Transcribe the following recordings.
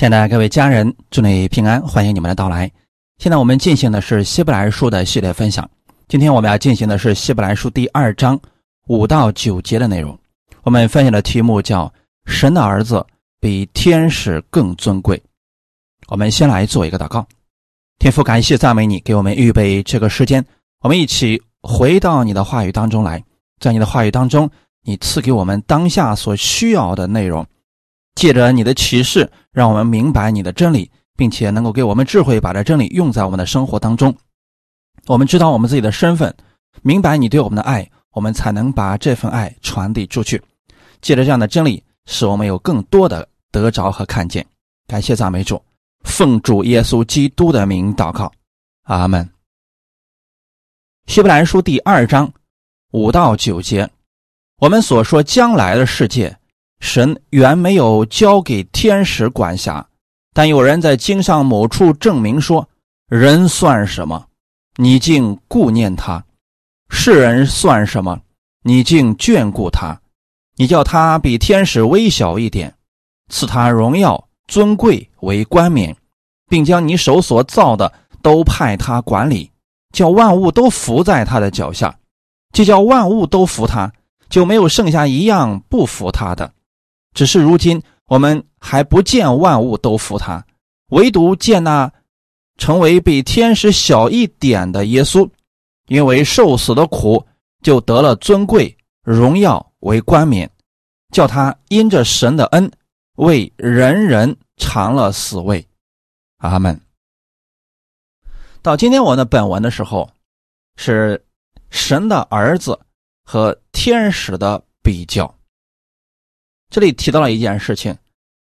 亲爱的各位家人，祝你平安，欢迎你们的到来。现在我们进行的是希伯来书的系列分享。今天我们要进行的是希伯来书第二章五到九节的内容。我们分享的题目叫“神的儿子比天使更尊贵”。我们先来做一个祷告。天父，感谢赞美你，给我们预备这个时间，我们一起回到你的话语当中来。在你的话语当中，你赐给我们当下所需要的内容。借着你的启示，让我们明白你的真理，并且能够给我们智慧，把这真理用在我们的生活当中。我们知道我们自己的身份，明白你对我们的爱，我们才能把这份爱传递出去。借着这样的真理，使我们有更多的得着和看见。感谢赞美主，奉主耶稣基督的名祷告，阿门。希伯来书第二章五到九节，我们所说将来的世界。神原没有交给天使管辖，但有人在经上某处证明说：“人算什么？你竟顾念他；世人算什么？你竟眷顾他？你叫他比天使微小一点，赐他荣耀尊贵为冠冕，并将你手所造的都派他管理，叫万物都伏在他的脚下。既叫万物都服他，就没有剩下一样不服他的。”只是如今我们还不见万物都服他，唯独见那成为比天使小一点的耶稣，因为受死的苦，就得了尊贵荣耀为冠冕，叫他因着神的恩，为人人尝了死味。阿门。到今天我的本文的时候，是神的儿子和天使的比较。这里提到了一件事情：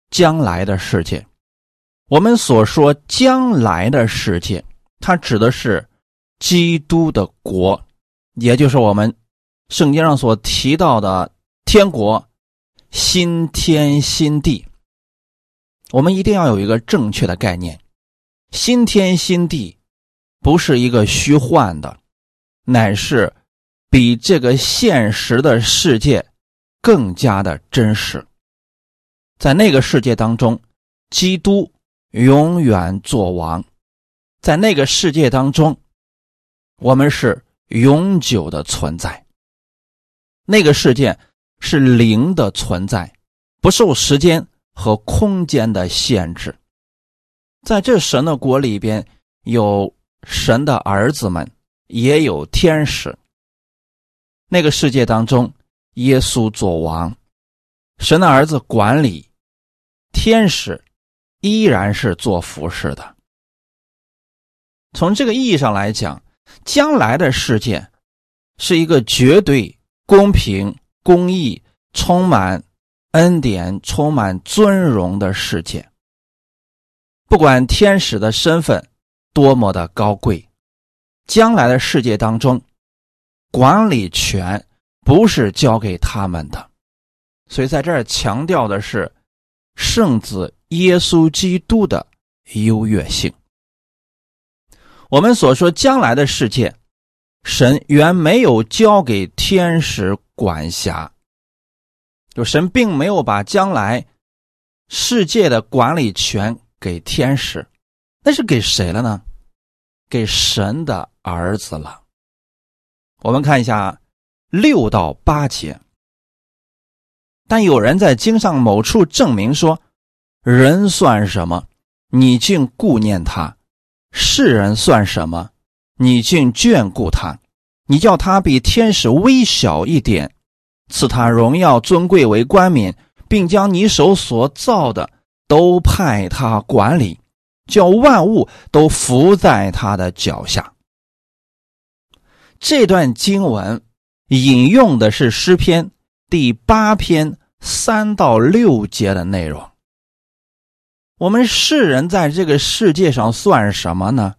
将来的世界。我们所说将来的世界，它指的是基督的国，也就是我们圣经上所提到的天国、新天新地。我们一定要有一个正确的概念：新天新地不是一个虚幻的，乃是比这个现实的世界。更加的真实，在那个世界当中，基督永远作王；在那个世界当中，我们是永久的存在。那个世界是灵的存在，不受时间和空间的限制。在这神的国里边，有神的儿子们，也有天使。那个世界当中。耶稣做王，神的儿子管理，天使依然是做服饰的。从这个意义上来讲，将来的世界是一个绝对公平、公义、充满恩典、充满尊荣的世界。不管天使的身份多么的高贵，将来的世界当中，管理权。不是交给他们的，所以在这儿强调的是圣子耶稣基督的优越性。我们所说将来的世界，神原没有交给天使管辖，就神并没有把将来世界的管理权给天使，那是给谁了呢？给神的儿子了。我们看一下。六到八节，但有人在经上某处证明说：“人算什么？你竟顾念他；世人算什么？你竟眷顾他？你叫他比天使微小一点，赐他荣耀尊贵为冠冕，并将你手所造的都派他管理，叫万物都伏在他的脚下。”这段经文。引用的是诗篇第八篇三到六节的内容。我们世人在这个世界上算什么呢？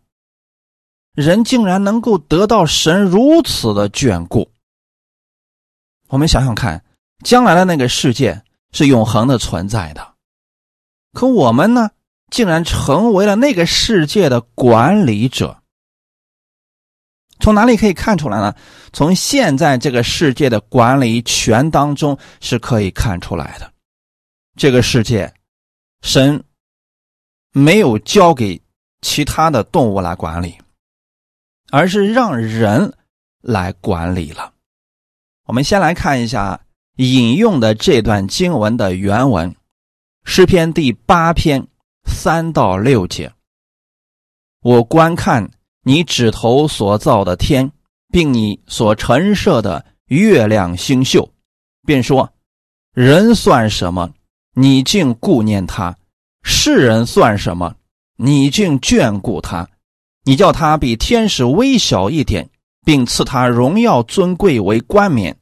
人竟然能够得到神如此的眷顾。我们想想看，将来的那个世界是永恒的存在的，可我们呢，竟然成为了那个世界的管理者。从哪里可以看出来呢？从现在这个世界的管理权当中是可以看出来的。这个世界，神没有交给其他的动物来管理，而是让人来管理了。我们先来看一下引用的这段经文的原文，诗篇第八篇三到六节。我观看你指头所造的天，并你所陈设的月亮星宿，便说：人算什么？你竟顾念他？世人算什么？你竟眷顾他？你叫他比天使微小一点，并赐他荣耀尊贵为冠冕。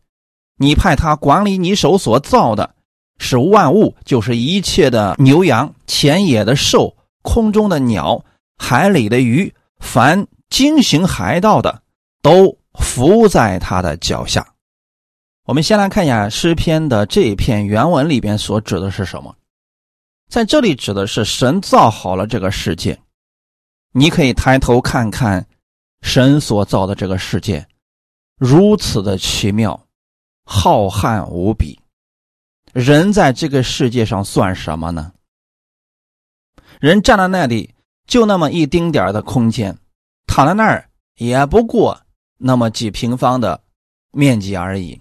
你派他管理你手所造的，使万物，就是一切的牛羊、田野的兽、空中的鸟、海里的鱼，凡经行海道的，都伏在他的脚下。我们先来看一下诗篇的这一篇原文里边所指的是什么。在这里指的是神造好了这个世界，你可以抬头看看神所造的这个世界，如此的奇妙，浩瀚无比。人在这个世界上算什么呢？人站在那里就那么一丁点的空间，躺在那儿也不过那么几平方的面积而已。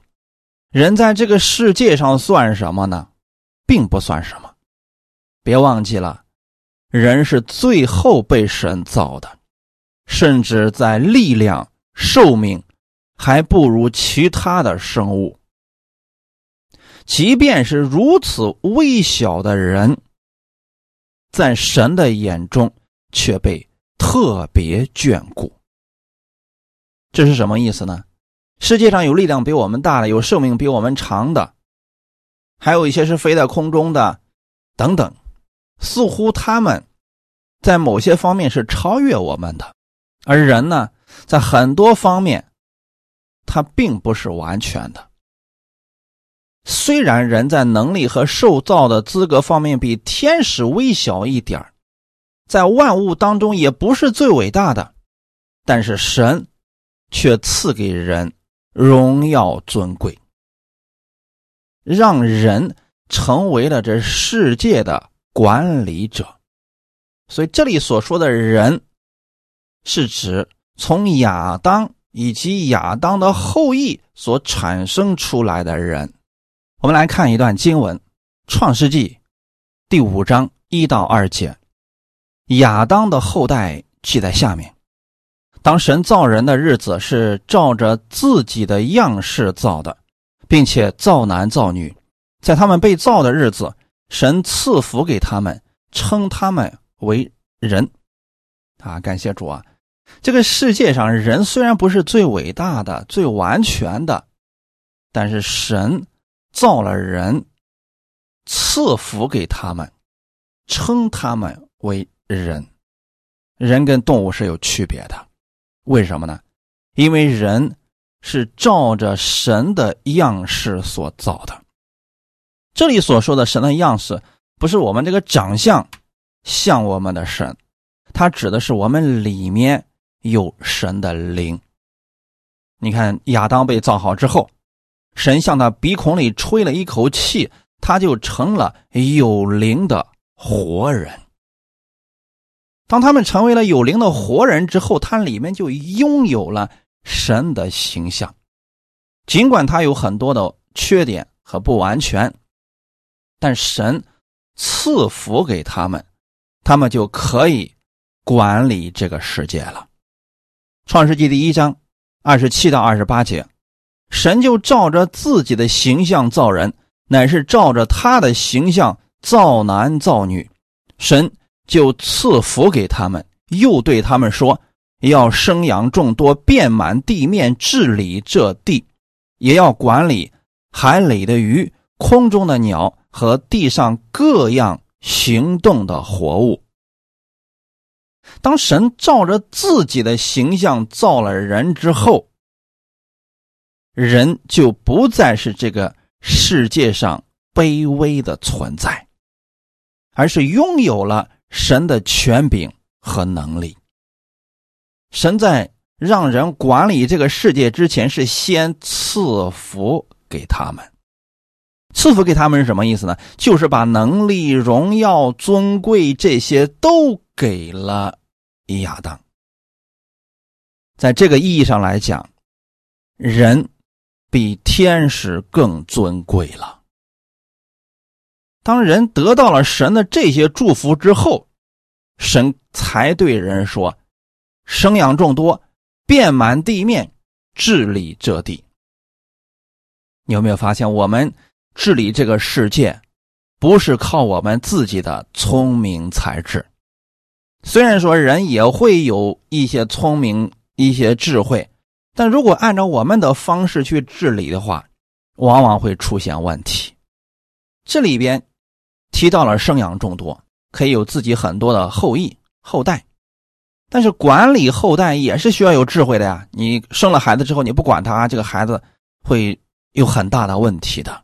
人在这个世界上算什么呢？并不算什么。别忘记了，人是最后被神造的，甚至在力量、寿命还不如其他的生物。即便是如此微小的人，在神的眼中却被特别眷顾。这是什么意思呢？世界上有力量比我们大的，有寿命比我们长的，还有一些是飞在空中的，等等。似乎他们在某些方面是超越我们的，而人呢，在很多方面，他并不是完全的。虽然人在能力和受造的资格方面比天使微小一点在万物当中也不是最伟大的，但是神却赐给人荣耀尊贵，让人成为了这世界的。管理者，所以这里所说的人，是指从亚当以及亚当的后裔所产生出来的人。我们来看一段经文，《创世纪》第五章一到二节，亚当的后代记在下面。当神造人的日子是照着自己的样式造的，并且造男造女，在他们被造的日子。神赐福给他们，称他们为人，啊，感谢主啊！这个世界上人虽然不是最伟大的、最完全的，但是神造了人，赐福给他们，称他们为人。人跟动物是有区别的，为什么呢？因为人是照着神的样式所造的。这里所说的神的样式，不是我们这个长相像我们的神，它指的是我们里面有神的灵。你看亚当被造好之后，神向他鼻孔里吹了一口气，他就成了有灵的活人。当他们成为了有灵的活人之后，他里面就拥有了神的形象，尽管他有很多的缺点和不完全。但神赐福给他们，他们就可以管理这个世界了。创世纪第一章二十七到二十八节，神就照着自己的形象造人，乃是照着他的形象造男造女。神就赐福给他们，又对他们说：要生养众多，遍满地面，治理这地，也要管理海里的鱼，空中的鸟。和地上各样行动的活物。当神照着自己的形象造了人之后，人就不再是这个世界上卑微的存在，而是拥有了神的权柄和能力。神在让人管理这个世界之前，是先赐福给他们。赐福给他们是什么意思呢？就是把能力、荣耀、尊贵这些都给了亚当。在这个意义上来讲，人比天使更尊贵了。当人得到了神的这些祝福之后，神才对人说：“生养众多，遍满地面，治理这地。”你有没有发现，我们治理这个世界，不是靠我们自己的聪明才智？虽然说人也会有一些聪明、一些智慧，但如果按照我们的方式去治理的话，往往会出现问题。这里边。提到了生养众多，可以有自己很多的后裔后代，但是管理后代也是需要有智慧的呀。你生了孩子之后，你不管他，这个孩子会有很大的问题的。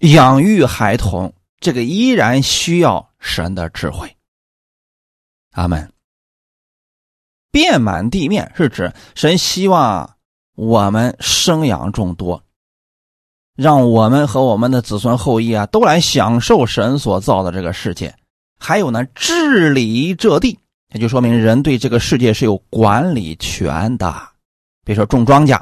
养育孩童，这个依然需要神的智慧。阿门。遍满地面是指神希望我们生养众多。让我们和我们的子孙后裔啊，都来享受神所造的这个世界。还有呢，治理这地，也就说明人对这个世界是有管理权的。比如说种庄稼，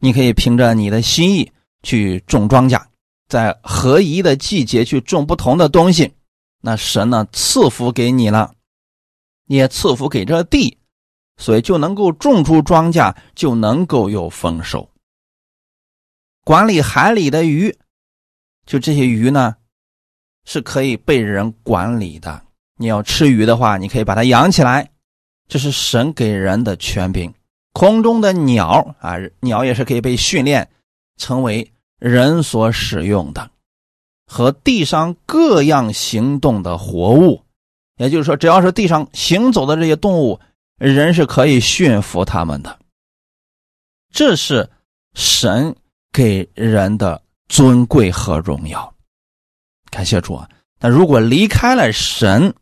你可以凭着你的心意去种庄稼，在合宜的季节去种不同的东西。那神呢赐福给你了，也赐福给这地，所以就能够种出庄稼，就能够有丰收。管理海里的鱼，就这些鱼呢，是可以被人管理的。你要吃鱼的话，你可以把它养起来，这是神给人的权柄。空中的鸟啊，鸟也是可以被训练成为人所使用的，和地上各样行动的活物，也就是说，只要是地上行走的这些动物，人是可以驯服它们的。这是神。给人的尊贵和荣耀，感谢主啊！但如果离开了神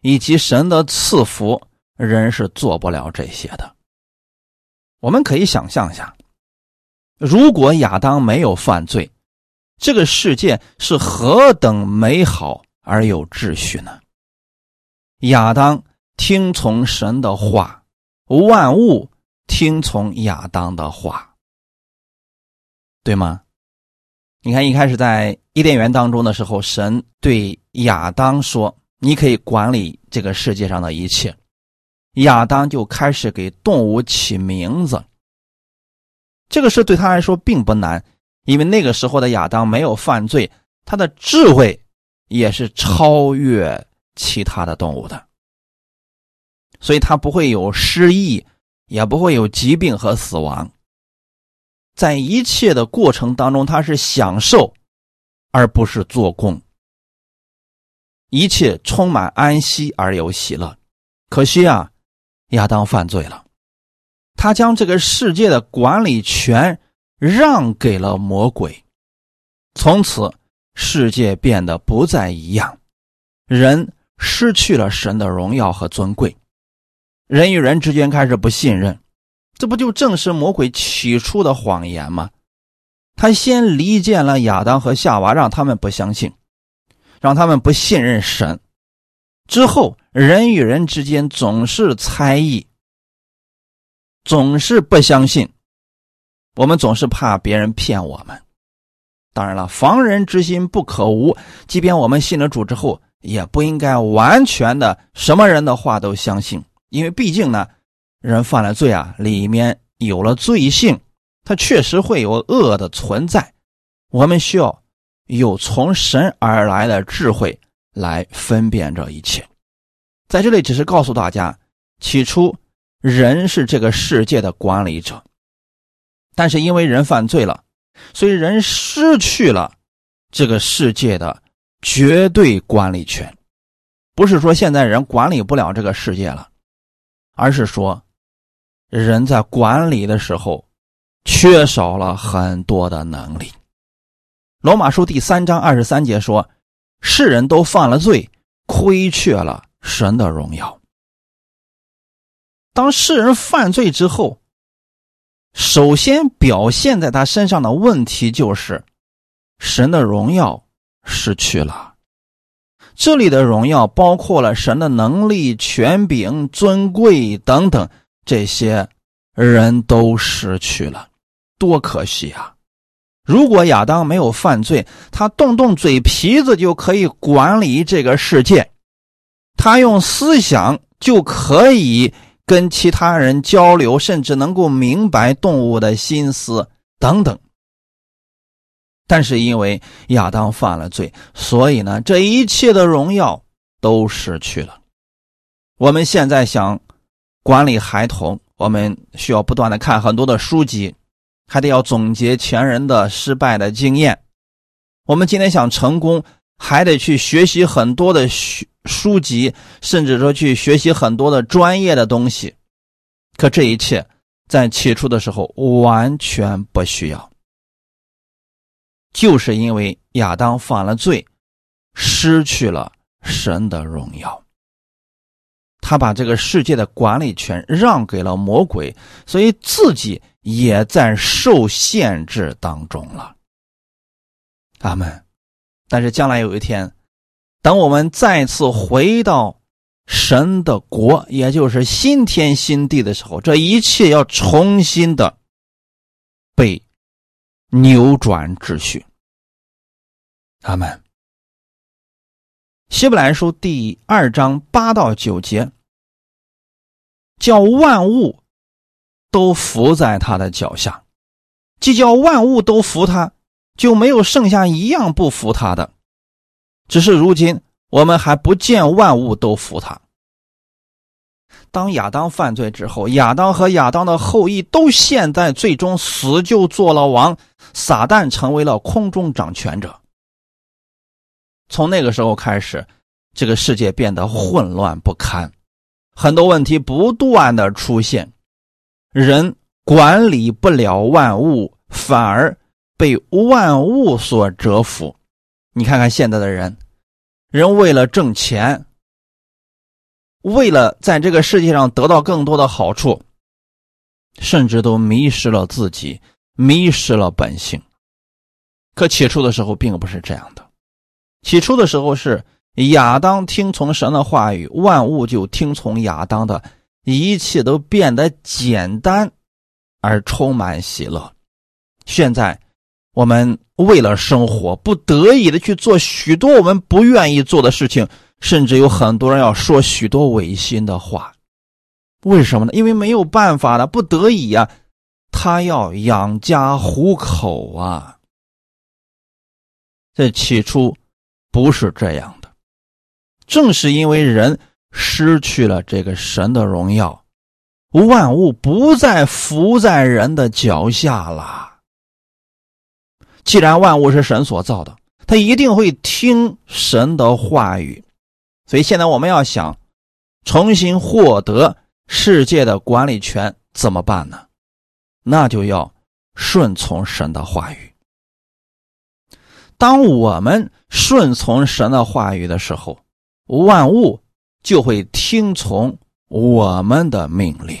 以及神的赐福，人是做不了这些的。我们可以想象一下，如果亚当没有犯罪，这个世界是何等美好而有秩序呢？亚当听从神的话，万物听从亚当的话。对吗？你看，一开始在伊甸园当中的时候，神对亚当说：“你可以管理这个世界上的一切。”亚当就开始给动物起名字。这个事对他来说并不难，因为那个时候的亚当没有犯罪，他的智慧也是超越其他的动物的，所以他不会有失忆，也不会有疾病和死亡。在一切的过程当中，他是享受，而不是做工。一切充满安息而有喜乐。可惜啊，亚当犯罪了，他将这个世界的管理权让给了魔鬼，从此世界变得不再一样，人失去了神的荣耀和尊贵，人与人之间开始不信任。这不就正是魔鬼起初的谎言吗？他先离间了亚当和夏娃，让他们不相信，让他们不信任神。之后，人与人之间总是猜疑，总是不相信。我们总是怕别人骗我们。当然了，防人之心不可无。即便我们信了主之后，也不应该完全的什么人的话都相信，因为毕竟呢。人犯了罪啊，里面有了罪性，他确实会有恶的存在。我们需要有从神而来的智慧来分辨这一切。在这里，只是告诉大家，起初人是这个世界的管理者，但是因为人犯罪了，所以人失去了这个世界的绝对管理权。不是说现在人管理不了这个世界了，而是说。人在管理的时候，缺少了很多的能力。罗马书第三章二十三节说：“世人都犯了罪，亏缺了神的荣耀。”当世人犯罪之后，首先表现在他身上的问题就是神的荣耀失去了。这里的荣耀包括了神的能力、权柄、尊贵等等，这些人都失去了，多可惜啊！如果亚当没有犯罪，他动动嘴皮子就可以管理这个世界，他用思想就可以跟其他人交流，甚至能够明白动物的心思等等。但是因为亚当犯了罪，所以呢，这一切的荣耀都失去了。我们现在想管理孩童，我们需要不断的看很多的书籍，还得要总结前人的失败的经验。我们今天想成功，还得去学习很多的书书籍，甚至说去学习很多的专业的东西。可这一切在起初的时候完全不需要。就是因为亚当犯了罪，失去了神的荣耀，他把这个世界的管理权让给了魔鬼，所以自己也在受限制当中了。阿门。但是将来有一天，等我们再次回到神的国，也就是新天新地的时候，这一切要重新的被。扭转秩序，阿门。希伯来书第二章八到九节，叫万物都伏在他的脚下，既叫万物都服他，就没有剩下一样不服他的。只是如今我们还不见万物都服他。当亚当犯罪之后，亚当和亚当的后裔都陷在最终死，就做了王。撒旦成为了空中掌权者。从那个时候开始，这个世界变得混乱不堪，很多问题不断的出现，人管理不了万物，反而被万物所折服。你看看现在的人，人为了挣钱。为了在这个世界上得到更多的好处，甚至都迷失了自己，迷失了本性。可起初的时候并不是这样的，起初的时候是亚当听从神的话语，万物就听从亚当的，一切都变得简单而充满喜乐。现在我们为了生活，不得已的去做许多我们不愿意做的事情。甚至有很多人要说许多违心的话，为什么呢？因为没有办法了，不得已呀，他要养家糊口啊。这起初不是这样，正是因为人失去了这个神的荣耀，万物不再伏在人的脚下了。既然万物是神所造的，他一定会听神的话语。所以现在我们要想重新获得世界的管理权怎么办呢？那就要顺从神的话语。当我们顺从神的话语的时候，万物就会听从我们的命令。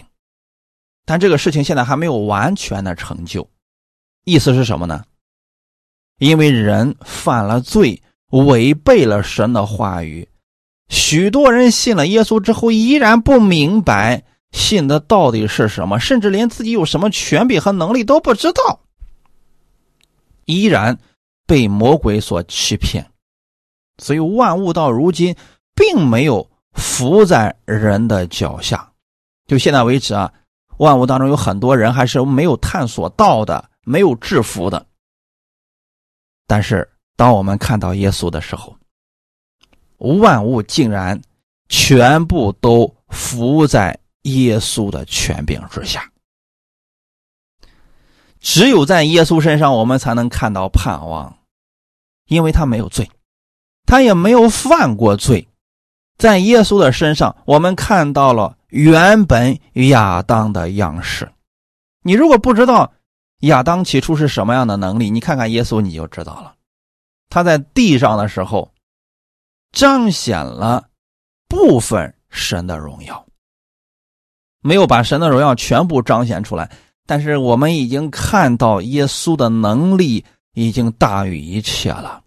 但这个事情现在还没有完全的成就，意思是什么呢？因为人犯了罪，违背了神的话语。许多人信了耶稣之后，依然不明白信的到底是什么，甚至连自己有什么权柄和能力都不知道，依然被魔鬼所欺骗。所以万物到如今并没有伏在人的脚下。就现在为止啊，万物当中有很多人还是没有探索到的，没有制服的。但是当我们看到耶稣的时候，万物竟然全部都伏在耶稣的权柄之下，只有在耶稣身上，我们才能看到盼望，因为他没有罪，他也没有犯过罪。在耶稣的身上，我们看到了原本亚当的样式。你如果不知道亚当起初是什么样的能力，你看看耶稣，你就知道了。他在地上的时候。彰显了部分神的荣耀，没有把神的荣耀全部彰显出来。但是我们已经看到耶稣的能力已经大于一切了。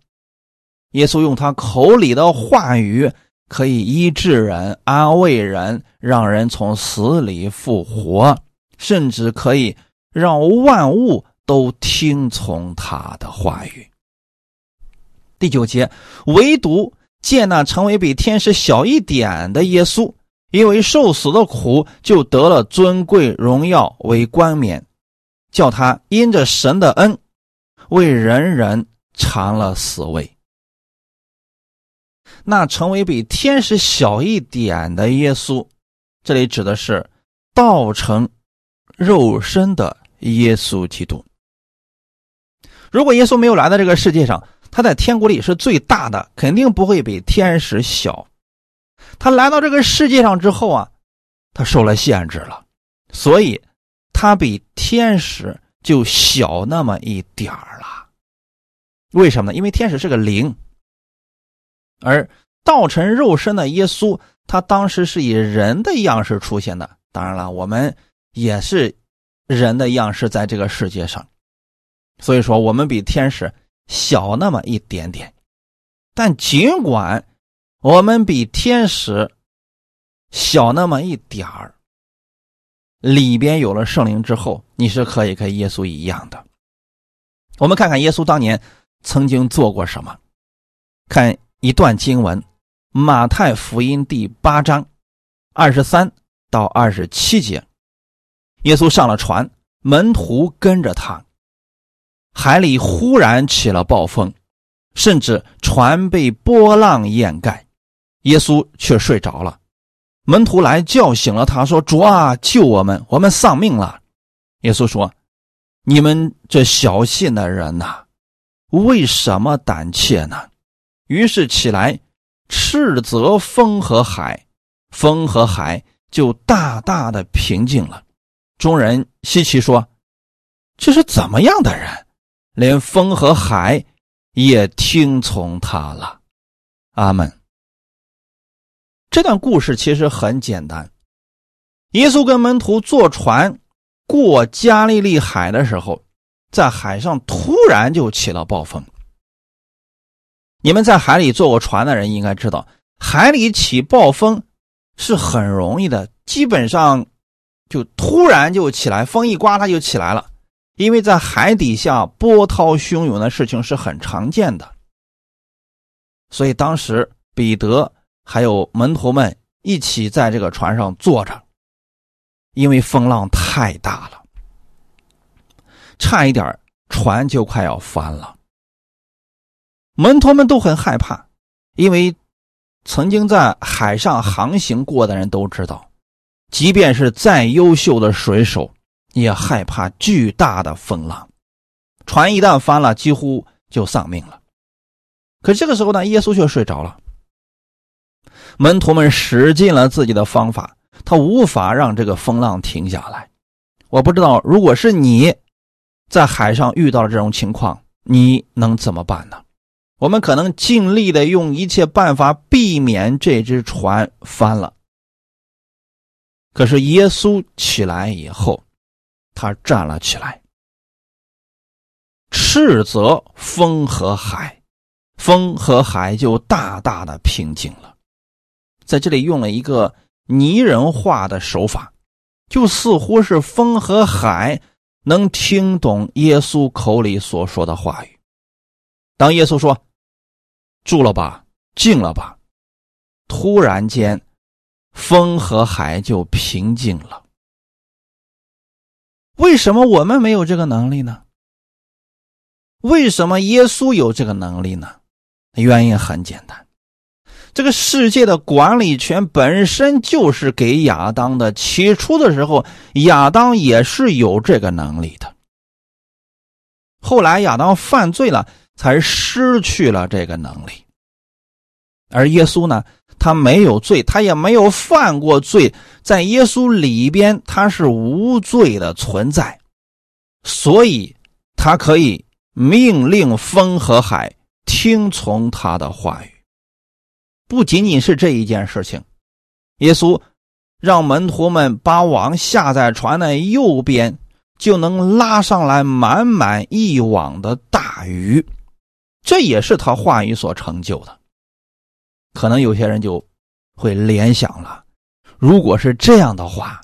耶稣用他口里的话语可以医治人、安慰人，让人从死里复活，甚至可以让万物都听从他的话语。第九节，唯独见那成为比天使小一点的耶稣，因为受死的苦，就得了尊贵荣耀为冠冕，叫他因着神的恩，为人人尝了死味。那成为比天使小一点的耶稣，这里指的是道成肉身的耶稣基督。如果耶稣没有来到这个世界上，他在天国里是最大的，肯定不会比天使小。他来到这个世界上之后啊，他受了限制了，所以他比天使就小那么一点儿了。为什么呢？因为天使是个灵，而道成肉身的耶稣，他当时是以人的样式出现的。当然了，我们也是人的样式在这个世界上，所以说我们比天使。小那么一点点，但尽管我们比天使小那么一点儿，里边有了圣灵之后，你是可以跟耶稣一样的。我们看看耶稣当年曾经做过什么，看一段经文：马太福音第八章二十三到二十七节。耶稣上了船，门徒跟着他。海里忽然起了暴风，甚至船被波浪掩盖，耶稣却睡着了。门徒来叫醒了他，说：“主啊，救我们，我们丧命了。”耶稣说：“你们这小信的人呐，为什么胆怯呢？”于是起来斥责风和海，风和海就大大的平静了。众人稀奇说：“这是怎么样的人？”连风和海也听从他了，阿门。这段故事其实很简单。耶稣跟门徒坐船过加利利海的时候，在海上突然就起了暴风。你们在海里坐过船的人应该知道，海里起暴风是很容易的，基本上就突然就起来，风一刮它就起来了。因为在海底下波涛汹涌的事情是很常见的，所以当时彼得还有门徒们一起在这个船上坐着，因为风浪太大了，差一点船就快要翻了。门徒们都很害怕，因为曾经在海上航行过的人都知道，即便是再优秀的水手。也害怕巨大的风浪，船一旦翻了，几乎就丧命了。可这个时候呢，耶稣却睡着了。门徒们使尽了自己的方法，他无法让这个风浪停下来。我不知道，如果是你在海上遇到了这种情况，你能怎么办呢？我们可能尽力的用一切办法避免这只船翻了。可是耶稣起来以后。他站了起来，斥责风和海，风和海就大大的平静了。在这里用了一个拟人化的手法，就似乎是风和海能听懂耶稣口里所说的话语。当耶稣说“住了吧，静了吧”，突然间，风和海就平静了。为什么我们没有这个能力呢？为什么耶稣有这个能力呢？原因很简单，这个世界的管理权本身就是给亚当的。起初的时候，亚当也是有这个能力的。后来亚当犯罪了，才失去了这个能力。而耶稣呢？他没有罪，他也没有犯过罪，在耶稣里边他是无罪的存在，所以他可以命令风和海听从他的话语。不仅仅是这一件事情，耶稣让门徒们把网下在船的右边，就能拉上来满满一网的大鱼，这也是他话语所成就的。可能有些人就会联想了，如果是这样的话，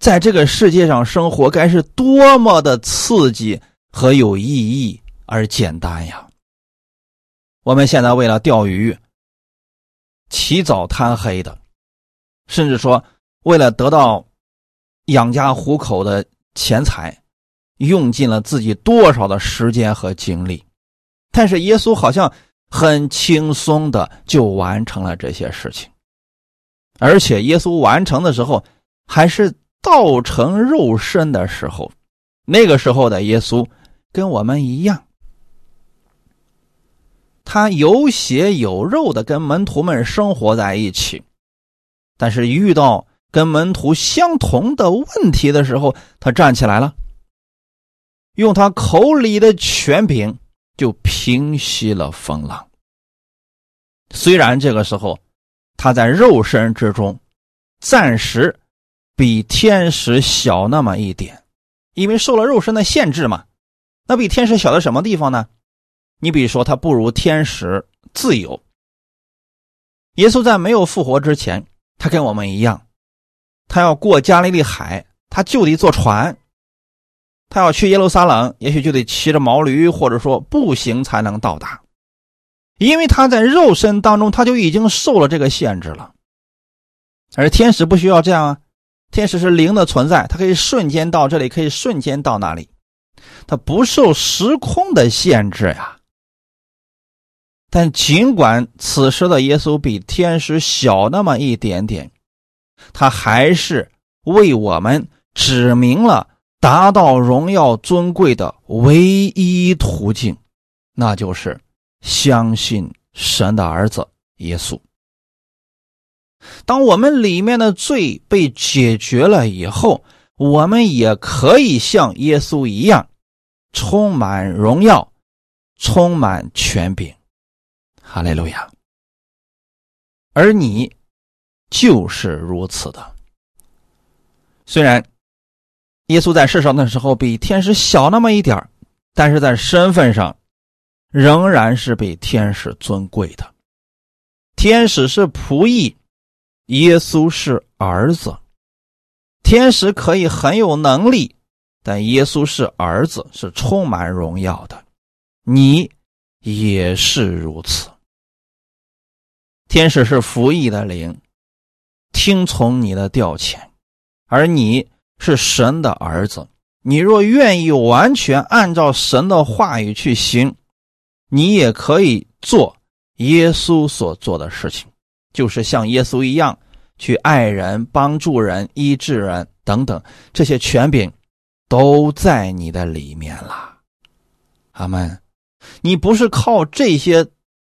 在这个世界上生活该是多么的刺激和有意义而简单呀！我们现在为了钓鱼，起早贪黑的，甚至说为了得到养家糊口的钱财，用尽了自己多少的时间和精力。但是耶稣好像很轻松的就完成了这些事情，而且耶稣完成的时候还是道成肉身的时候，那个时候的耶稣跟我们一样。他有血有肉的跟门徒们生活在一起，但是遇到跟门徒相同的问题的时候，他站起来了，用他口里的权柄就平息了风浪。虽然这个时候他在肉身之中暂时比天使小那么一点，因为受了肉身的限制嘛，那比天使小在什么地方呢？你比如说，他不如天使自由。耶稣在没有复活之前，他跟我们一样，他要过加利利海，他就得坐船；他要去耶路撒冷，也许就得骑着毛驴，或者说步行才能到达。因为他在肉身当中，他就已经受了这个限制了。而天使不需要这样啊，天使是灵的存在，他可以瞬间到这里，可以瞬间到那里，他不受时空的限制呀。但尽管此时的耶稣比天使小那么一点点，他还是为我们指明了达到荣耀尊贵的唯一途径，那就是相信神的儿子耶稣。当我们里面的罪被解决了以后，我们也可以像耶稣一样，充满荣耀，充满权柄。哈利路亚，而你就是如此的。虽然耶稣在世上的时候比天使小那么一点但是在身份上仍然是比天使尊贵的。天使是仆役，耶稣是儿子。天使可以很有能力，但耶稣是儿子，是充满荣耀的。你也是如此。天使是服役的灵，听从你的调遣，而你是神的儿子。你若愿意完全按照神的话语去行，你也可以做耶稣所做的事情，就是像耶稣一样去爱人、帮助人、医治人等等。这些权柄都在你的里面了。阿门。你不是靠这些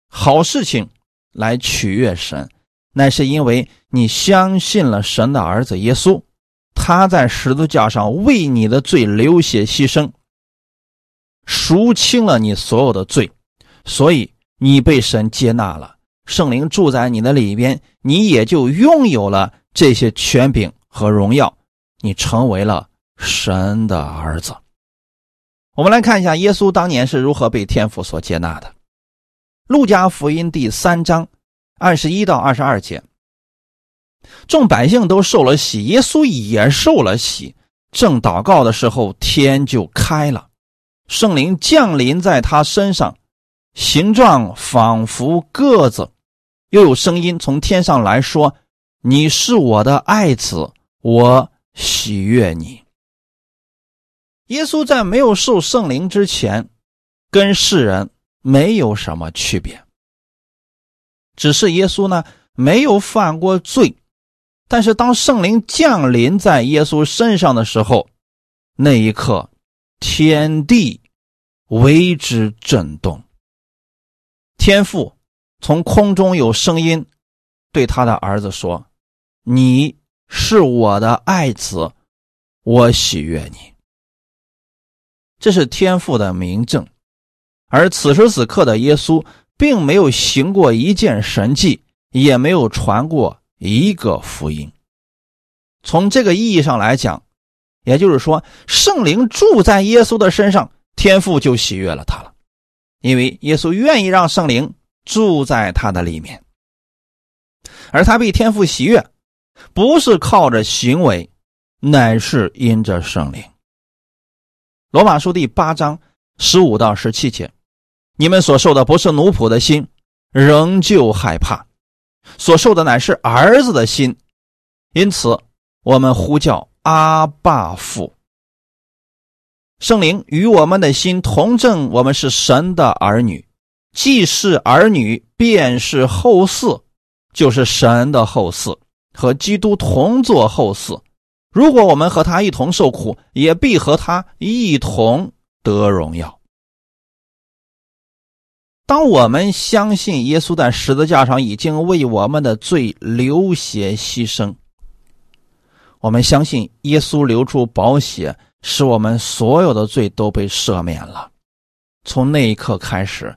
好事情。来取悦神，那是因为你相信了神的儿子耶稣，他在十字架上为你的罪流血牺牲，赎清了你所有的罪，所以你被神接纳了，圣灵住在你的里边，你也就拥有了这些权柄和荣耀，你成为了神的儿子。我们来看一下耶稣当年是如何被天父所接纳的。路加福音第三章二十一到二十二节，众百姓都受了洗，耶稣也受了洗。正祷告的时候，天就开了，圣灵降临在他身上，形状仿佛鸽子，又有声音从天上来说：“你是我的爱子，我喜悦你。”耶稣在没有受圣灵之前，跟世人。没有什么区别，只是耶稣呢没有犯过罪，但是当圣灵降临在耶稣身上的时候，那一刻天地为之震动。天父从空中有声音对他的儿子说：“你是我的爱子，我喜悦你。”这是天父的明证。而此时此刻的耶稣，并没有行过一件神迹，也没有传过一个福音。从这个意义上来讲，也就是说，圣灵住在耶稣的身上，天父就喜悦了他了，因为耶稣愿意让圣灵住在他的里面，而他被天父喜悦，不是靠着行为，乃是因着圣灵。罗马书第八章十五到十七节，你们所受的不是奴仆的心，仍旧害怕；所受的乃是儿子的心，因此我们呼叫。阿爸父，圣灵与我们的心同证，我们是神的儿女。既是儿女，便是后嗣，就是神的后嗣，和基督同作后嗣。如果我们和他一同受苦，也必和他一同得荣耀。当我们相信耶稣在十字架上已经为我们的罪流血牺牲。我们相信耶稣流出宝血，使我们所有的罪都被赦免了。从那一刻开始，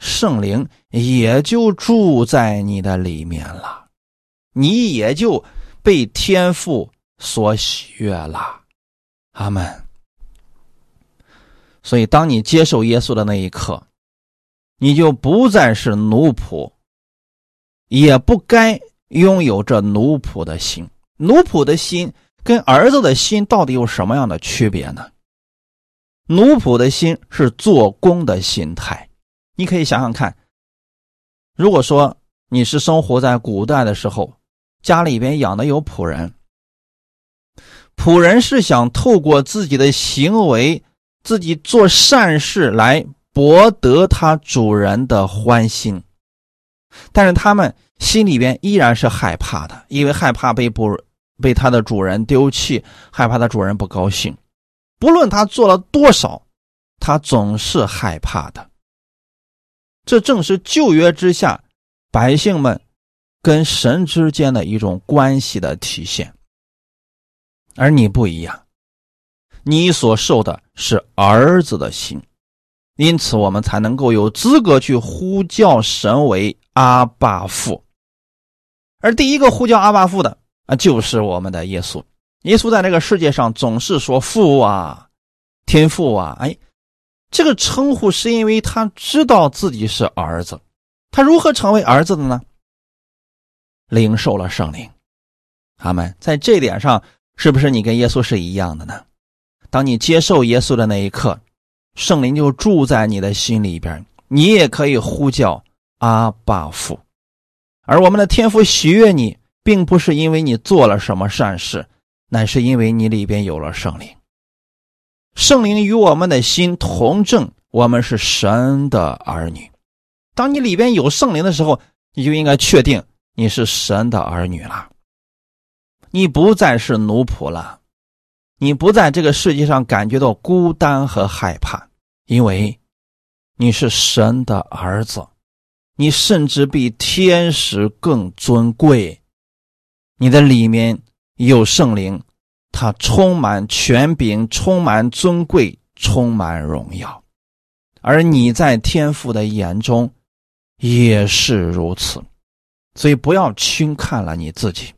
圣灵也就住在你的里面了，你也就被天父所喜悦了。阿门。所以，当你接受耶稣的那一刻，你就不再是奴仆，也不该拥有这奴仆的心。奴仆的心跟儿子的心到底有什么样的区别呢？奴仆的心是做工的心态，你可以想想看，如果说你是生活在古代的时候，家里边养的有仆人，仆人是想透过自己的行为，自己做善事来博得他主人的欢心，但是他们心里边依然是害怕的，因为害怕被不。被他的主人丢弃，害怕他主人不高兴。不论他做了多少，他总是害怕的。这正是旧约之下百姓们跟神之间的一种关系的体现。而你不一样，你所受的是儿子的心，因此我们才能够有资格去呼叫神为阿爸父。而第一个呼叫阿爸父的。啊，就是我们的耶稣。耶稣在这个世界上总是说“父啊，天父啊”。哎，这个称呼是因为他知道自己是儿子。他如何成为儿子的呢？领受了圣灵。阿门。在这点上，是不是你跟耶稣是一样的呢？当你接受耶稣的那一刻，圣灵就住在你的心里边，你也可以呼叫阿爸父。而我们的天父喜悦你。并不是因为你做了什么善事，乃是因为你里边有了圣灵。圣灵与我们的心同证，我们是神的儿女。当你里边有圣灵的时候，你就应该确定你是神的儿女了。你不再是奴仆了，你不在这个世界上感觉到孤单和害怕，因为你是神的儿子，你甚至比天使更尊贵。你的里面有圣灵，它充满权柄，充满尊贵，充满荣耀，而你在天父的眼中也是如此，所以不要轻看了你自己。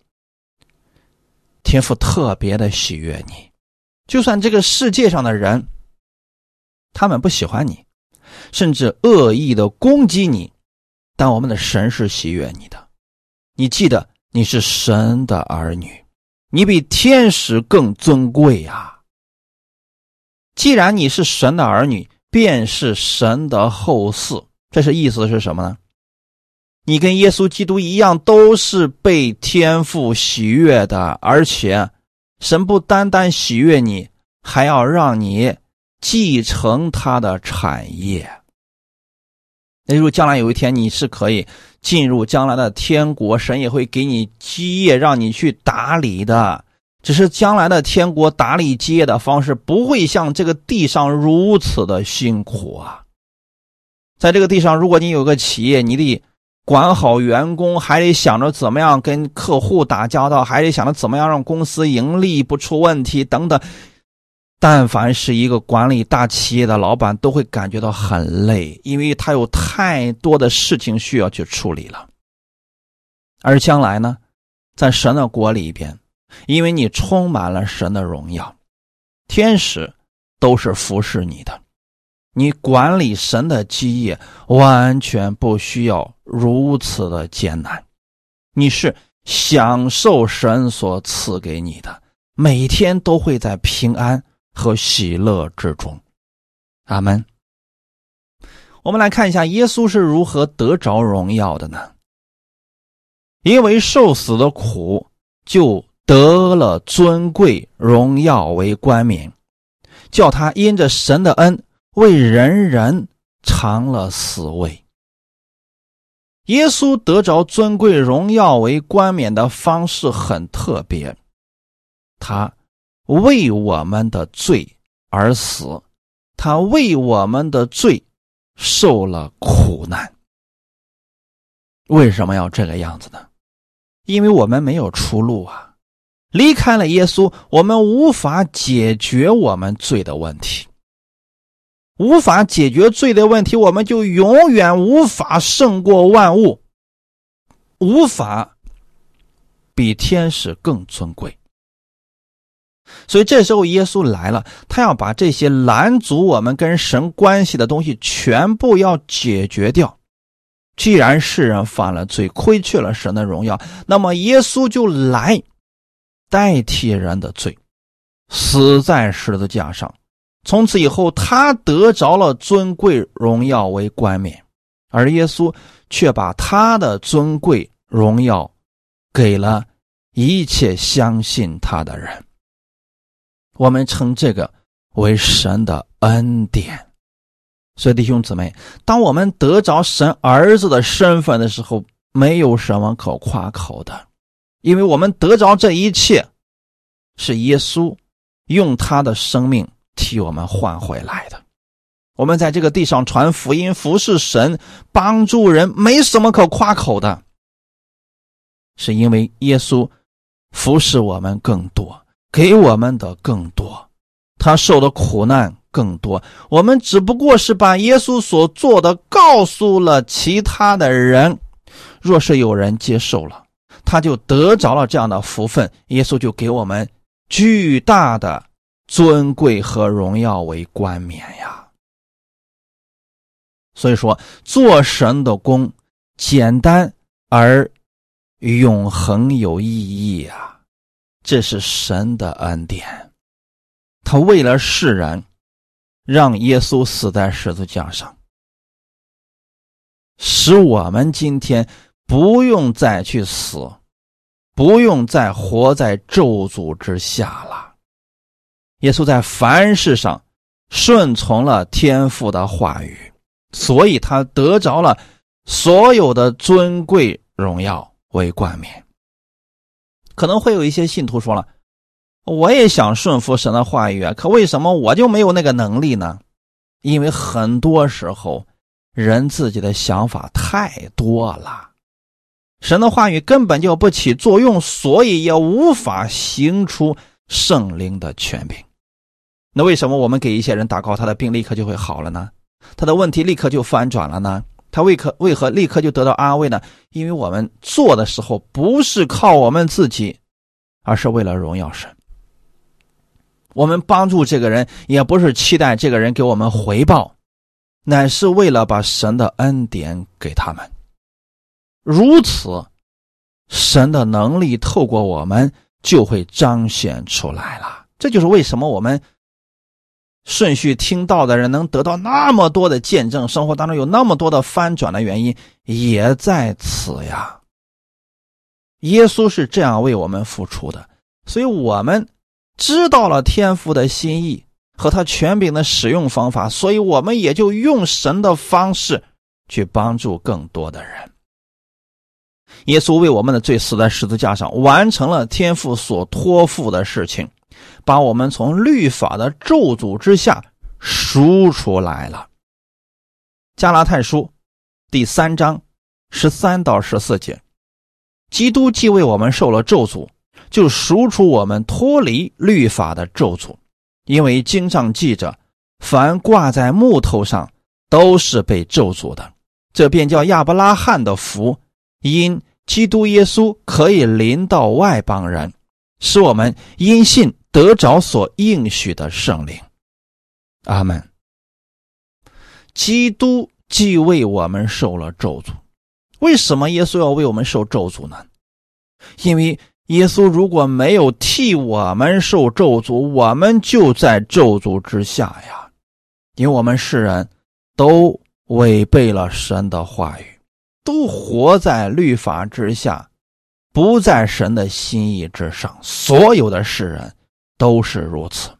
天父特别的喜悦你，就算这个世界上的人，他们不喜欢你，甚至恶意的攻击你，但我们的神是喜悦你的，你记得。你是神的儿女，你比天使更尊贵呀。既然你是神的儿女，便是神的后嗣。这是意思是什么呢？你跟耶稣基督一样，都是被天父喜悦的，而且神不单单喜悦你，还要让你继承他的产业。那如果将来有一天你是可以进入将来的天国，神也会给你基业让你去打理的。只是将来的天国打理基业的方式不会像这个地上如此的辛苦啊。在这个地上，如果你有个企业，你得管好员工，还得想着怎么样跟客户打交道，还得想着怎么样让公司盈利不出问题等等。但凡是一个管理大企业的老板，都会感觉到很累，因为他有太多的事情需要去处理了。而将来呢，在神的国里边，因为你充满了神的荣耀，天使都是服侍你的。你管理神的基业，完全不需要如此的艰难。你是享受神所赐给你的，每天都会在平安和喜乐之中。阿门。我们来看一下耶稣是如何得着荣耀的呢？因为受死的苦，就得了尊贵荣耀为冠冕，叫他因着神的恩。为人人尝了死味。耶稣得着尊贵荣耀为冠冕的方式很特别，他为我们的罪而死，他为我们的罪受了苦难。为什么要这个样子呢？因为我们没有出路啊！离开了耶稣，我们无法解决我们罪的问题。无法解决罪的问题，我们就永远无法胜过万物，无法比天使更尊贵。所以这时候耶稣来了，他要把这些拦阻我们跟神关系的东西全部要解决掉。既然世人犯了罪，亏去了神的荣耀，那么耶稣就来代替人的罪，死在十字架上。从此以后，他得着了尊贵荣耀为冠冕，而耶稣却把他的尊贵荣耀给了一切相信他的人。我们称这个为神的恩典。所以，弟兄姊妹，当我们得着神儿子的身份的时候，没有什么可夸口的，因为我们得着这一切，是耶稣用他的生命。替我们换回来的，我们在这个地上传福音、服侍神、帮助人，没什么可夸口的，是因为耶稣服侍我们更多，给我们的更多，他受的苦难更多。我们只不过是把耶稣所做的告诉了其他的人，若是有人接受了，他就得着了这样的福分。耶稣就给我们巨大的。尊贵和荣耀为冠冕呀，所以说做神的功简单而永恒有意义啊，这是神的恩典。他为了世人，让耶稣死在十字架上，使我们今天不用再去死，不用再活在咒诅之下了。耶稣在凡事上顺从了天父的话语，所以他得着了所有的尊贵荣耀为冠冕。可能会有一些信徒说了：“我也想顺服神的话语，可为什么我就没有那个能力呢？”因为很多时候人自己的想法太多了，神的话语根本就不起作用，所以也无法行出圣灵的权柄。那为什么我们给一些人祷告，他的病立刻就会好了呢？他的问题立刻就翻转了呢？他为何为何立刻就得到安慰呢？因为我们做的时候不是靠我们自己，而是为了荣耀神。我们帮助这个人，也不是期待这个人给我们回报，乃是为了把神的恩典给他们。如此，神的能力透过我们就会彰显出来了。这就是为什么我们。顺序听到的人能得到那么多的见证，生活当中有那么多的翻转的原因也在此呀。耶稣是这样为我们付出的，所以我们知道了天父的心意和他权柄的使用方法，所以我们也就用神的方式去帮助更多的人。耶稣为我们的罪死在十字架上，完成了天父所托付的事情。把我们从律法的咒诅之下赎出来了。加拉太书第三章十三到十四节，基督既为我们受了咒诅，就赎出我们脱离律法的咒诅。因为经上记着，凡挂在木头上都是被咒诅的。这便叫亚伯拉罕的福，因基督耶稣可以临到外邦人，使我们因信。得着所应许的圣灵。阿门。基督既为我们受了咒诅，为什么耶稣要为我们受咒诅呢？因为耶稣如果没有替我们受咒诅，我们就在咒诅之下呀。因为我们世人都违背了神的话语，都活在律法之下，不在神的心意之上。所有的世人都是如此。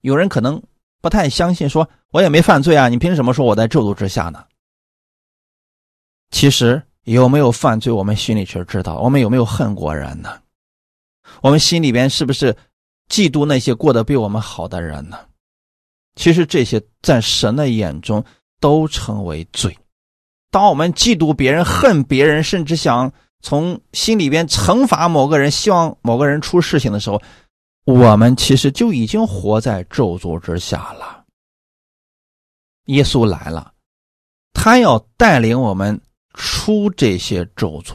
有人可能不太相信，说我也没犯罪啊，你凭什么说我在咒诅之下呢？其实有没有犯罪，我们心里却知道。我们有没有恨过人呢？我们心里边是不是嫉妒那些过得比我们好的人呢？其实这些在神的眼中都称为罪。当我们嫉妒别人、恨别人，甚至想从心里边惩罚某个人，希望某个人出事情的时候，我们其实就已经活在咒诅之下了。耶稣来了，他要带领我们出这些咒诅，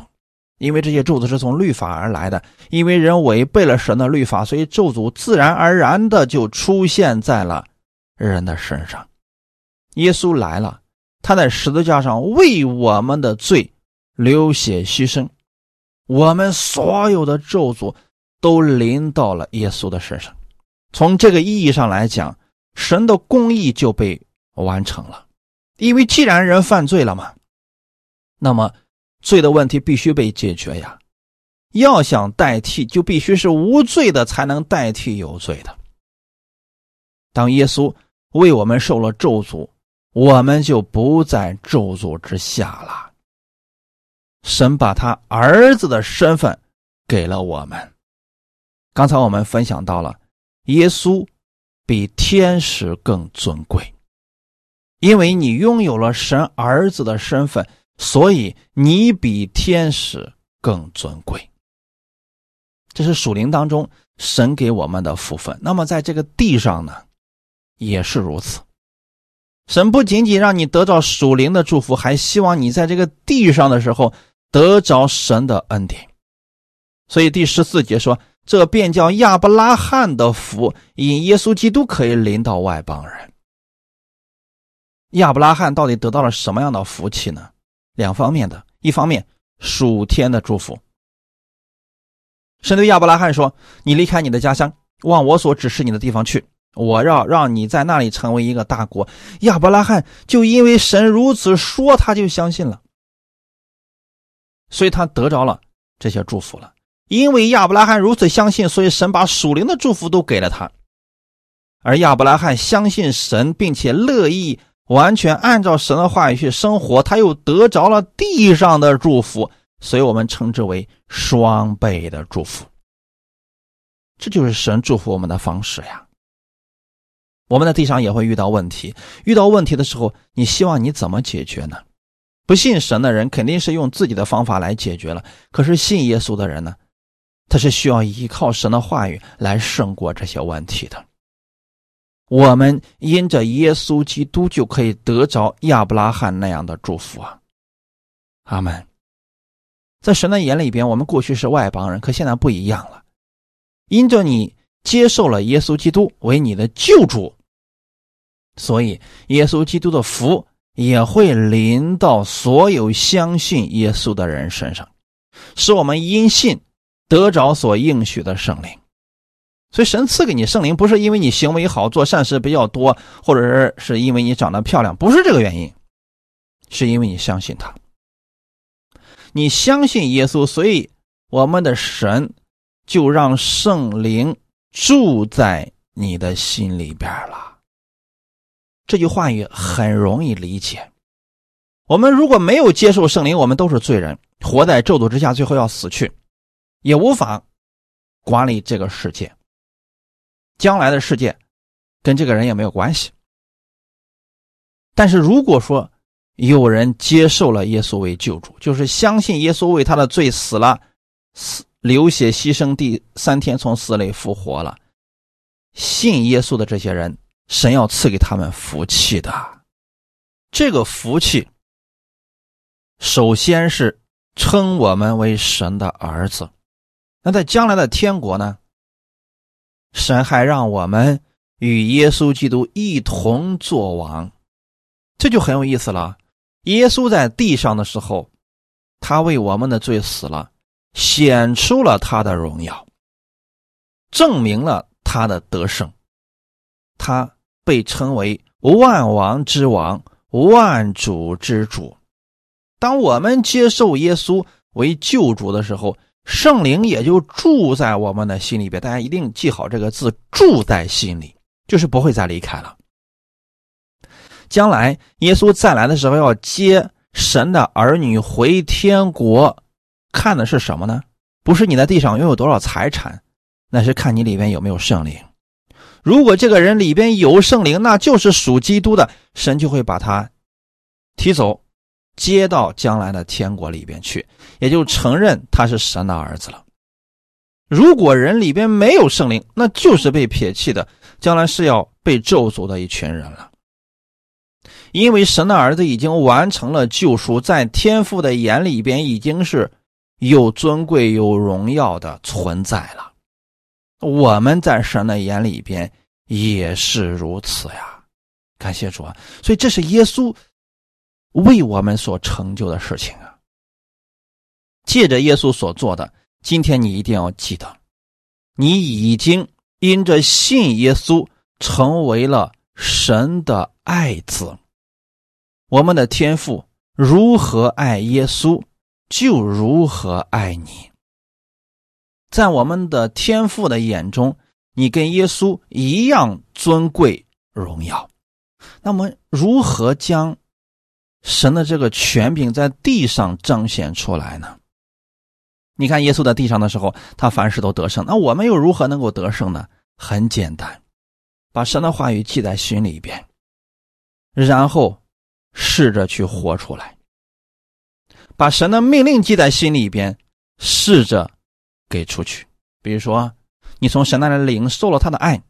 因为这些咒诅是从律法而来的。因为人违背了神的律法，所以咒诅自然而然的就出现在了。人的身上，耶稣来了，他在十字架上为我们的罪流血牺牲，我们所有的咒诅都临到了耶稣的身上。从这个意义上来讲，神的公义就被完成了。因为既然人犯罪了嘛，那么罪的问题必须被解决呀。要想代替，就必须是无罪的才能代替有罪的。当耶稣。为我们受了咒诅，我们就不在咒诅之下了。神把他儿子的身份给了我们。刚才我们分享到了，耶稣比天使更尊贵，因为你拥有了神儿子的身份，所以你比天使更尊贵。这是属灵当中神给我们的福分。那么在这个地上呢？也是如此，神不仅仅让你得到属灵的祝福，还希望你在这个地上的时候得着神的恩典。所以第十四节说：“这便叫亚伯拉罕的福，因耶稣基督可以临到外邦人。”亚伯拉罕到底得到了什么样的福气呢？两方面的，一方面属天的祝福。神对亚伯拉罕说：“你离开你的家乡，往我所指示你的地方去。”我要让你在那里成为一个大国。亚伯拉罕就因为神如此说，他就相信了，所以他得着了这些祝福了。因为亚伯拉罕如此相信，所以神把属灵的祝福都给了他。而亚伯拉罕相信神，并且乐意完全按照神的话语去生活，他又得着了地上的祝福，所以我们称之为双倍的祝福。这就是神祝福我们的方式呀。我们的地上也会遇到问题，遇到问题的时候，你希望你怎么解决呢？不信神的人肯定是用自己的方法来解决了，可是信耶稣的人呢，他是需要依靠神的话语来胜过这些问题的。我们因着耶稣基督就可以得着亚伯拉罕那样的祝福啊！阿门。在神的眼里边，我们过去是外邦人，可现在不一样了，因着你接受了耶稣基督为你的救主。所以，耶稣基督的福也会临到所有相信耶稣的人身上，使我们因信得着所应许的圣灵。所以，神赐给你圣灵，不是因为你行为好、做善事比较多，或者是是因为你长得漂亮，不是这个原因，是因为你相信他。你相信耶稣，所以我们的神就让圣灵住在你的心里边了。这句话语很容易理解。我们如果没有接受圣灵，我们都是罪人，活在咒诅之下，最后要死去，也无法管理这个世界。将来的世界跟这个人也没有关系。但是如果说有人接受了耶稣为救主，就是相信耶稣为他的罪死了，死流血牺牲，第三天从死里复活了，信耶稣的这些人。神要赐给他们福气的，这个福气，首先是称我们为神的儿子。那在将来的天国呢？神还让我们与耶稣基督一同作王，这就很有意思了。耶稣在地上的时候，他为我们的罪死了，显出了他的荣耀，证明了他的得胜，他被称为万王之王、万主之主。当我们接受耶稣为救主的时候，圣灵也就住在我们的心里边。大家一定记好这个字“住在心里”，就是不会再离开了。将来耶稣再来的时候，要接神的儿女回天国，看的是什么呢？不是你在地上拥有多少财产，那是看你里边有没有圣灵。如果这个人里边有圣灵，那就是属基督的，神就会把他提走。接到将来的天国里边去，也就承认他是神的儿子了。如果人里边没有圣灵，那就是被撇弃的，将来是要被咒诅的一群人了。因为神的儿子已经完成了救赎，在天父的眼里边已经是有尊贵、有荣耀的存在了。我们在神的眼里边也是如此呀，感谢主啊！所以这是耶稣。为我们所成就的事情啊，借着耶稣所做的，今天你一定要记得，你已经因着信耶稣成为了神的爱子。我们的天父如何爱耶稣，就如何爱你。在我们的天父的眼中，你跟耶稣一样尊贵荣耀。那么，如何将？神的这个权柄在地上彰显出来呢？你看耶稣在地上的时候，他凡事都得胜。那我们又如何能够得胜呢？很简单，把神的话语记在心里边，然后试着去活出来。把神的命令记在心里边，试着给出去。比如说，你从神那里领受了他的爱，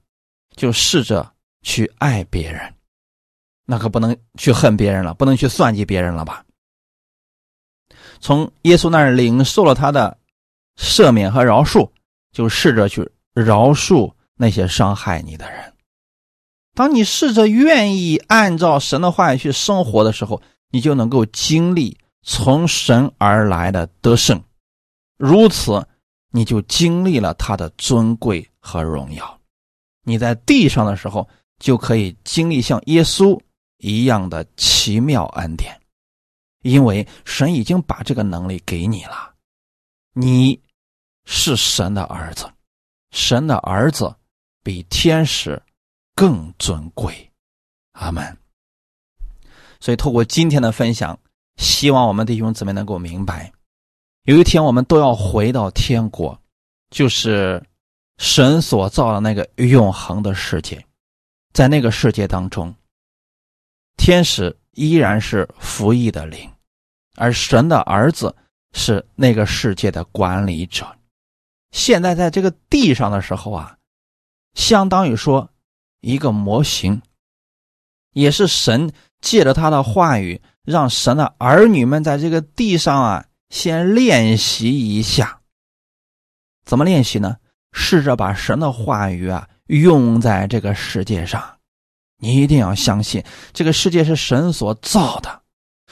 就试着去爱别人。那可不能去恨别人了，不能去算计别人了吧？从耶稣那儿领受了他的赦免和饶恕，就试着去饶恕那些伤害你的人。当你试着愿意按照神的话语去生活的时候，你就能够经历从神而来的得胜。如此，你就经历了他的尊贵和荣耀。你在地上的时候，就可以经历像耶稣。一样的奇妙恩典，因为神已经把这个能力给你了，你是神的儿子，神的儿子比天使更尊贵，阿门。所以，透过今天的分享，希望我们弟兄姊妹能够明白，有一天我们都要回到天国，就是神所造的那个永恒的世界，在那个世界当中。天使依然是服役的灵，而神的儿子是那个世界的管理者。现在在这个地上的时候啊，相当于说一个模型，也是神借着他的话语，让神的儿女们在这个地上啊先练习一下。怎么练习呢？试着把神的话语啊用在这个世界上。你一定要相信，这个世界是神所造的，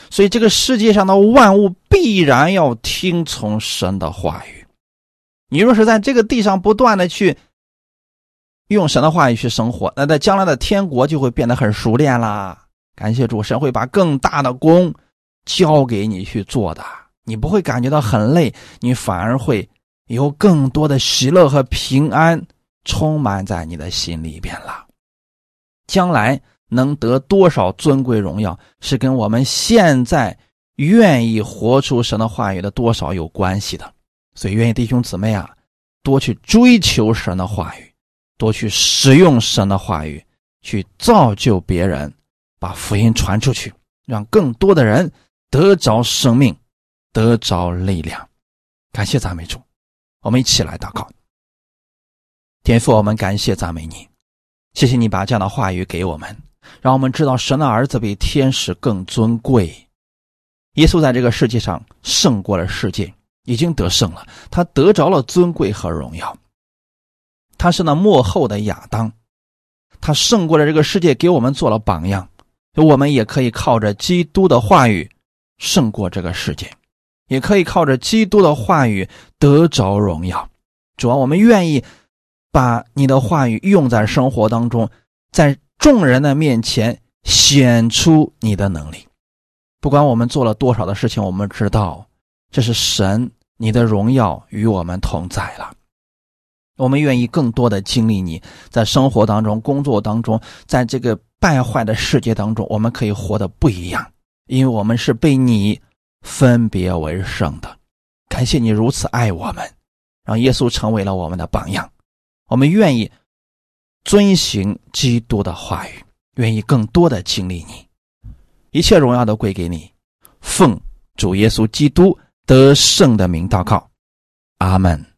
所以这个世界上的万物必然要听从神的话语。你若是在这个地上不断的去用神的话语去生活，那在将来的天国就会变得很熟练啦。感谢主，神会把更大的功交给你去做的，你不会感觉到很累，你反而会有更多的喜乐和平安充满在你的心里边了。将来能得多少尊贵荣耀，是跟我们现在愿意活出神的话语的多少有关系的。所以，愿意弟兄姊妹啊，多去追求神的话语，多去使用神的话语，去造就别人，把福音传出去，让更多的人得着生命，得着力量。感谢赞美主，我们一起来祷告。天父，我们感谢赞美你。谢谢你把这样的话语给我们，让我们知道神的儿子比天使更尊贵。耶稣在这个世界上胜过了世界，已经得胜了，他得着了尊贵和荣耀。他是那幕后的亚当，他胜过了这个世界，给我们做了榜样。我们也可以靠着基督的话语胜过这个世界，也可以靠着基督的话语得着荣耀。主要我们愿意把你的话语用在生活当中，在众人的面前显出你的能力。不管我们做了多少的事情，我们知道这是神你的荣耀与我们同在了。我们愿意更多的经历你在生活当中、工作当中，在这个败坏的世界当中，我们可以活得不一样，因为我们是被你分别为圣的。感谢你如此爱我们，让耶稣成为了我们的榜样。我们愿意遵行基督的话语，愿意更多的经历你，一切荣耀都归给你。奉主耶稣基督得胜的名祷告，阿门。